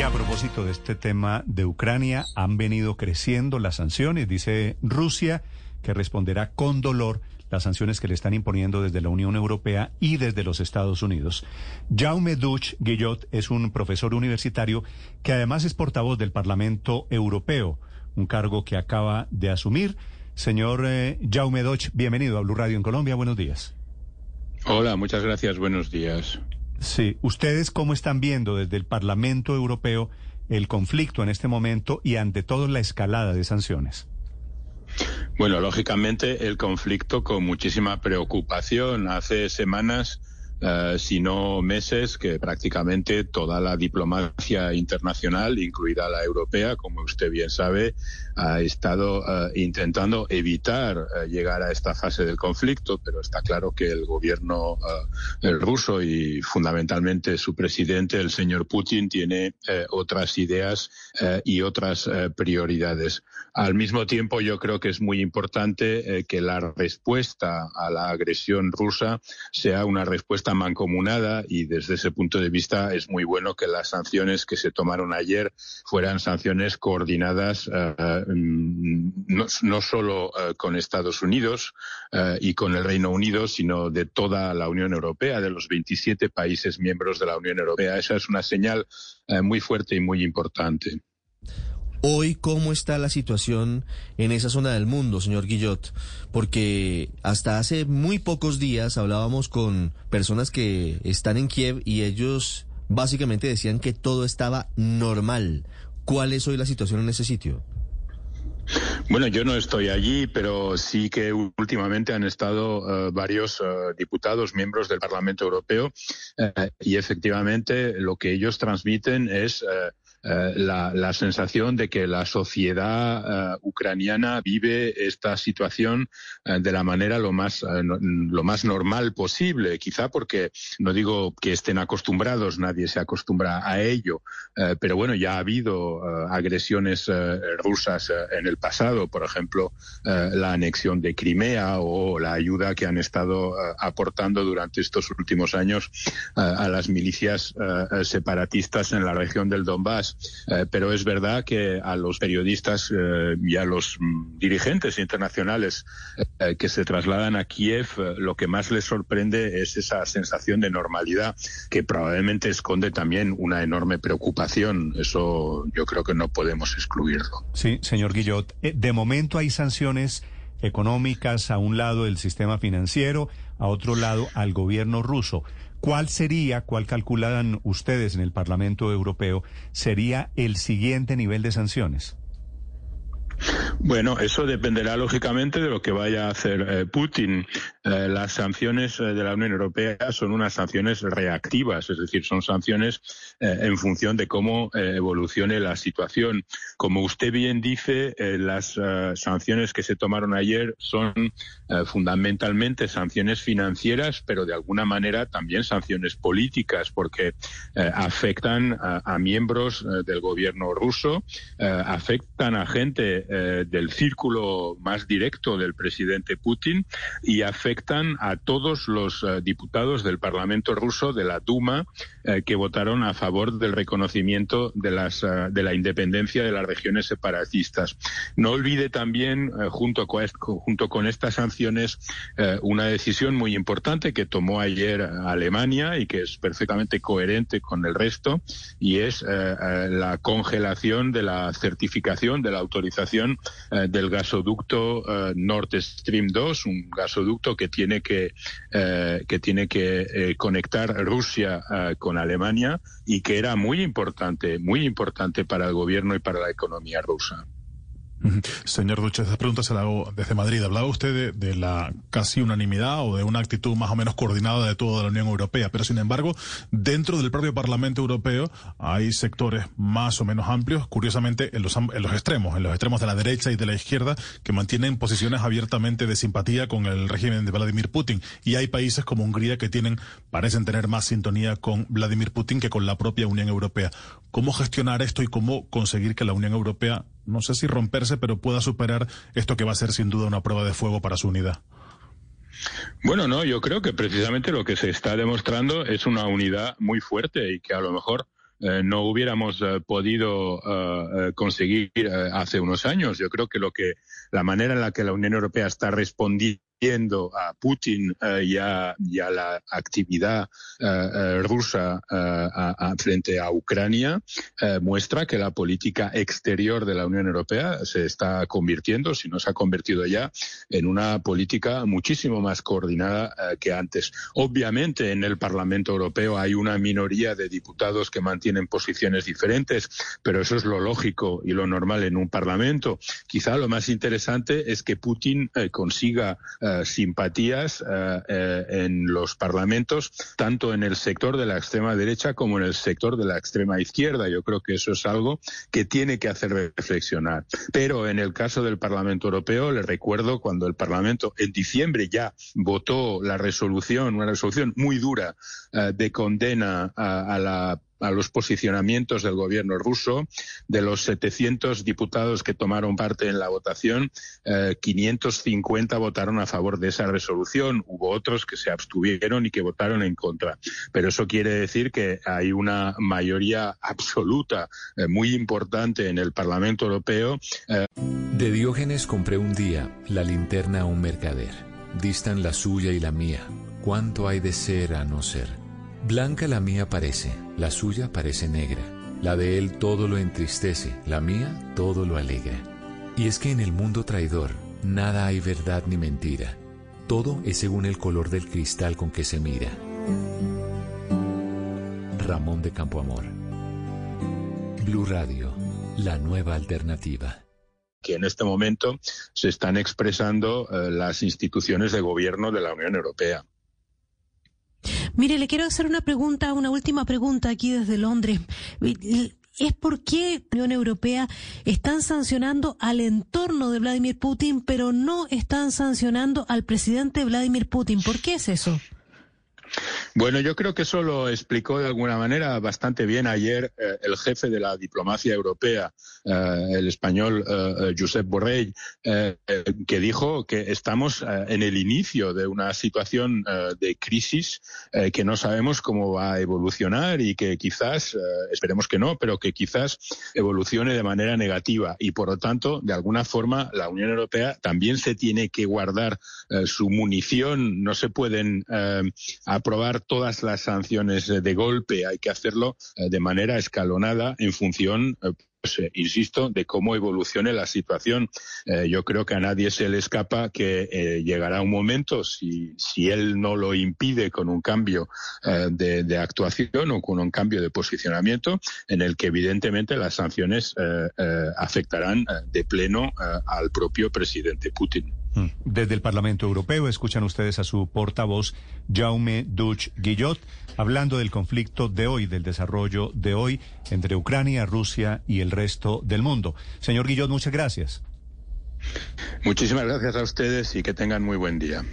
Y a propósito de este tema de Ucrania, han venido creciendo las sanciones, dice Rusia, que responderá con dolor las sanciones que le están imponiendo desde la Unión Europea y desde los Estados Unidos. Jaume Duch Guillot es un profesor universitario que además es portavoz del Parlamento Europeo, un cargo que acaba de asumir. Señor eh, Jaume Duch, bienvenido a Blue Radio en Colombia. Buenos días. Hola, muchas gracias. Buenos días. Sí, ¿ustedes cómo están viendo desde el Parlamento Europeo el conflicto en este momento y ante todo la escalada de sanciones? Bueno, lógicamente el conflicto con muchísima preocupación. Hace semanas eh, sino meses que prácticamente toda la diplomacia internacional, incluida la europea, como usted bien sabe, ha estado eh, intentando evitar eh, llegar a esta fase del conflicto, pero está claro que el gobierno ruso y fundamentalmente su presidente, el señor Putin, tiene otras ideas y otras prioridades. Al mismo tiempo, yo creo que es muy importante que la respuesta a la agresión rusa sea una respuesta mancomunada y desde ese punto de vista es muy bueno que las sanciones que se tomaron ayer fueran sanciones coordinadas eh, mm, no, solo eh, con Estados Unidos eh, y con el Reino Unido, sino de toda la Unión Europea, de los 27 países miembros de la Unión Europea. Esa es una señal muy fuerte y muy importante. Hoy, ¿cómo está la situación en esa zona del mundo, señor Guillot? Porque hasta hace muy pocos días hablábamos con personas que están en Kiev y ellos básicamente decían que todo estaba normal. ¿Cuál es hoy la situación en ese sitio? Bueno, yo no estoy allí, pero sí que últimamente han estado eh, varios eh, diputados, miembros del Parlamento Europeo, eh, y efectivamente lo que ellos transmiten es eh, la, sensación de que la sociedad eh, ucraniana vive esta situación eh, de la manera lo más, lo más normal posible, quizá porque no digo que estén acostumbrados, nadie se acostumbra a ello, pero bueno, ya ha habido agresiones rusas en el pasado, por ejemplo, la anexión de Crimea o la ayuda que han estado aportando durante estos últimos años a las milicias separatistas en la región del Donbass. Eh, pero es verdad que a los periodistas eh, y a los mm, dirigentes internacionales eh, que se trasladan a Kiev, lo que más les sorprende es esa sensación de normalidad que probablemente esconde también una enorme preocupación. Eso yo creo que no podemos excluirlo. Sí, señor Guillot. De momento hay sanciones económicas a un lado del sistema financiero, a otro lado al gobierno ruso. ¿Cuál sería, cuál calculan ustedes en el Parlamento Europeo, sería el siguiente nivel de sanciones? Bueno, eso dependerá lógicamente de lo que vaya a hacer eh, Putin. Eh, las sanciones eh, de la Unión Europea son unas sanciones reactivas, es decir, son sanciones en función de cómo evolucione la situación. Como usted bien dice, las sanciones que se tomaron ayer son fundamentalmente sanciones financieras, pero de alguna manera también sanciones políticas, porque afectan a miembros del gobierno ruso, afectan a gente del círculo más directo del presidente Putin y afectan a todos los eh, diputados del Parlamento ruso, de la Duma, eh, que votaron a favor del reconocimiento de, las, eh, de la independencia de las regiones separatistas. No olvide también, junto, con, junto con estas sanciones, una decisión muy importante que tomó ayer Alemania y que es perfectamente coherente con el resto, y es la congelación de la certificación, de la autorización eh, del gasoducto eh, Nord Stream 2, un gasoducto que tiene que, eh, que, tiene que conectar Rusia con Alemania y que era muy importante, muy importante para el gobierno y para la economía rusa. Señor Duche, esta pregunta se la hago desde Madrid. Hablaba usted de, la casi unanimidad o de una actitud más o menos coordinada de toda la Unión Europea, pero sin embargo, dentro del propio Parlamento Europeo hay sectores más o menos amplios, curiosamente en los, en los extremos, en los extremos de la derecha y de la izquierda, que mantienen posiciones abiertamente de simpatía con el régimen de Vladimir Putin. Y hay países como Hungría que tienen, parecen tener más sintonía con Vladimir Putin que con la propia Unión Europea. ¿Cómo gestionar esto y cómo conseguir que la Unión Europea no sé si romperse, pero pueda superar esto que va a ser sin duda una prueba de fuego para su unidad. Bueno, no, yo creo que precisamente lo que se está demostrando es una unidad muy fuerte y que a lo mejor no hubiéramos podido conseguir hace unos años. Yo creo que lo que la manera en la que la Unión Europea está respondiendo a Putin eh, y, a, la actividad eh, eh, rusa frente a Ucrania muestra que la política exterior de la Unión Europea se está convirtiendo, si no se ha convertido ya, en una política muchísimo más coordinada que antes. Obviamente en el Parlamento Europeo hay una minoría de diputados que mantienen posiciones diferentes, pero eso es lo lógico y lo normal en un Parlamento. Quizá lo más interesante es que Putin consiga eh, simpatías eh, eh, en los parlamentos, tanto en el sector de la extrema derecha como en el sector de la extrema izquierda. Yo creo que eso es algo que tiene que hacer reflexionar. Pero en el caso del Parlamento Europeo, le recuerdo cuando el Parlamento en diciembre ya votó la resolución, una resolución muy dura de condena a la a los posicionamientos del gobierno ruso. De los 700 diputados que tomaron parte en la votación, 550 eh, votaron a favor de esa resolución. Hubo otros que se abstuvieron y que votaron en contra. Pero eso quiere decir que hay una mayoría absoluta eh, muy importante en el Parlamento Europeo. Eh. De Diógenes compré un día la linterna a un mercader. Distan la suya y la mía. ¿Cuánto hay de ser a no ser? Blanca la mía parece, la suya parece negra. La de él todo lo entristece, la mía todo lo alegra. Y es que en el mundo traidor nada hay verdad ni mentira. Todo es según el color del cristal con que se mira. Ramón de Campoamor. Blue Radio, la nueva alternativa que en este momento se están expresando eh, las instituciones de gobierno de la Unión Europea. Mire, le quiero hacer una pregunta, una última pregunta aquí desde Londres. Es por qué la Unión Europea están sancionando al entorno de Vladimir Putin, pero no están sancionando al presidente Vladimir Putin. ¿Por qué es eso? Bueno, yo creo que eso lo explicó de alguna manera bastante bien ayer eh, el jefe de la diplomacia europea, eh, el español eh, Josep Borrell, que dijo que estamos en el inicio de una situación de crisis que no sabemos cómo va a evolucionar y que quizás, esperemos que no, pero que quizás evolucione de manera negativa. Y por lo tanto, de alguna forma, la Unión Europea también se tiene que guardar su munición, no se pueden aprobar todas las sanciones de golpe, hay que hacerlo eh, de manera escalonada en función eh, pues, eh, insisto, de cómo evolucione la situación. yo creo que a nadie se le escapa que llegará un momento, si, si él no lo impide con un cambio de, actuación o con un cambio de posicionamiento, en el que evidentemente las sanciones afectarán de pleno al propio presidente Putin. Mm. Desde el Parlamento Europeo escuchan ustedes a su portavoz Jaume Duch Guillot hablando del conflicto de hoy, del desarrollo de hoy entre Ucrania, Rusia y el resto del mundo. Señor Guillot, muchas gracias. Muchísimas gracias a ustedes y que tengan muy buen día.